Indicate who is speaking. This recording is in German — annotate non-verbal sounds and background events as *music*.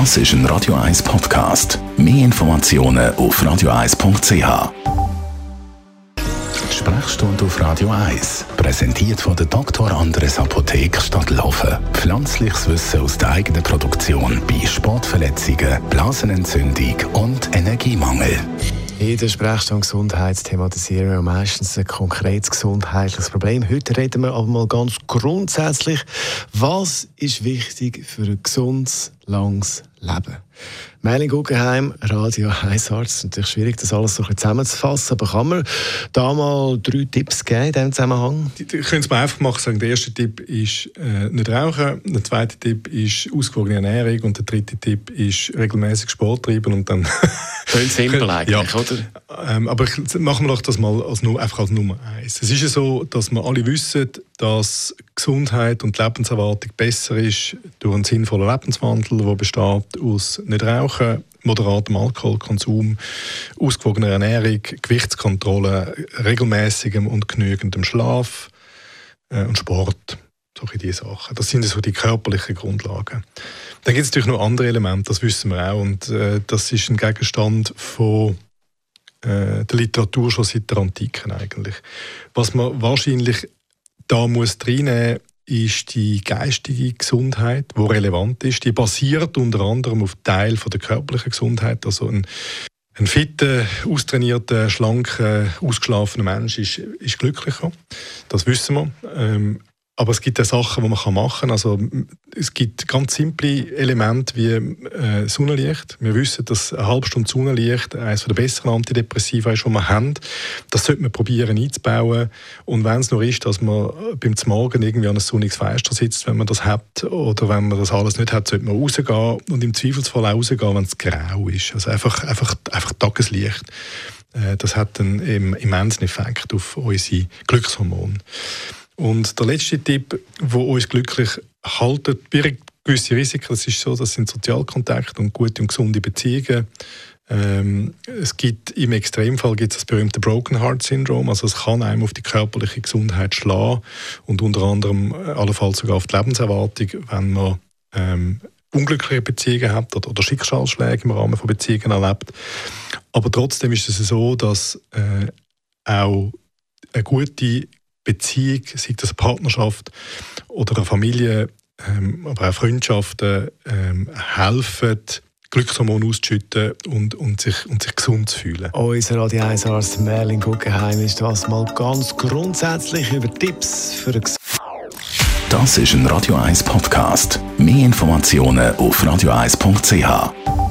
Speaker 1: Das ist ein Radio 1 Podcast. Mehr Informationen auf radio1.ch. Sprechstunde auf Radio 1, präsentiert von der Dr. Andres Apotheke Stadtlaufen. Pflanzliches Wissen aus der eigenen Produktion bei Sportverletzungen, Blasenentzündung und Energiemangel.
Speaker 2: In der Sprechstunde Gesundheit thematisieren wir meistens ein konkretes gesundheitliches Problem. Heute reden wir aber mal ganz grundsätzlich, was ist wichtig für ein gesundes, langes Leben? Merlin Guggenheim, Radio 1 Arzt. Natürlich schwierig, das alles so ein zusammenzufassen, aber kann man da mal drei Tipps geben in diesem Zusammenhang?
Speaker 3: Ich könnte es mal einfach machen sagen. Der erste Tipp ist äh, nicht rauchen, der zweite Tipp ist ausgewogene Ernährung und der dritte Tipp ist regelmäßig Sport treiben und dann... *laughs*
Speaker 2: Schön simpel eigentlich, ja. oder?
Speaker 3: Ähm, aber machen wir doch das mal als, einfach als Nummer eins. Es ist ja so, dass wir alle wissen, dass Gesundheit und Lebenserwartung besser ist durch einen sinnvollen Lebenswandel, der besteht aus nicht rauchen, moderatem Alkoholkonsum, ausgewogener Ernährung, Gewichtskontrolle, regelmäßigem und genügendem Schlaf äh, und Sport. Solche diese Sachen. Das sind so die körperlichen Grundlagen. Dann gibt es natürlich noch andere Elemente, das wissen wir auch. Und äh, das ist ein Gegenstand von äh, der Literatur schon seit der Antike eigentlich. Was man wahrscheinlich da muss reinnehmen ist die geistige Gesundheit, die relevant ist. Die basiert unter anderem auf Teil von der körperlichen Gesundheit. Also ein, ein fitter, austrainierter, schlanker, ausgeschlafener Mensch ist, ist glücklicher. Das wissen wir. Ähm, aber es gibt auch Sachen, die man machen kann. Also, es gibt ganz simple Elemente wie äh, Sonnenlicht. Wir wissen, dass eine halbe Stunde Sonnenlicht eines der besseren Antidepressiva ist, die wir haben. Das sollte man probieren einzubauen. Und wenn es nur ist, dass man beim Morgen irgendwie an einem sonniges Fenster sitzt, wenn man das hat, oder wenn man das alles nicht hat, sollte man rausgehen und im Zweifelsfall auch rausgehen, wenn es grau ist. Also einfach, einfach, einfach Tageslicht. Äh, das hat einen immensen Effekt auf unsere Glückshormone. Und der letzte Tipp, der uns glücklich haltet, birgt gewisse Risiken. Das ist so, das sind Sozialkontakte und gute und gesunde Beziehungen. Ähm, es gibt im Extremfall gibt es das berühmte Broken Heart Syndrom, also es kann einem auf die körperliche Gesundheit schlagen und unter anderem äh, allenfalls sogar auf die Lebenserwartung, wenn man ähm, unglückliche Beziehungen hat oder, oder Schicksalsschläge im Rahmen von Beziehungen erlebt. Aber trotzdem ist es so, dass äh, auch eine gute Beziehung, sei das eine Partnerschaft oder eine Familie, ähm, aber auch Freundschaften, ähm, helfen, Glückshormone auszuschütten und, und, sich, und sich gesund zu fühlen.
Speaker 2: Unser Radio 1 Arzt Merlin Guggenheim ist das mal ganz grundsätzlich über Tipps für eine
Speaker 1: Das ist ein Radio 1 Podcast. Mehr Informationen auf radio1.ch.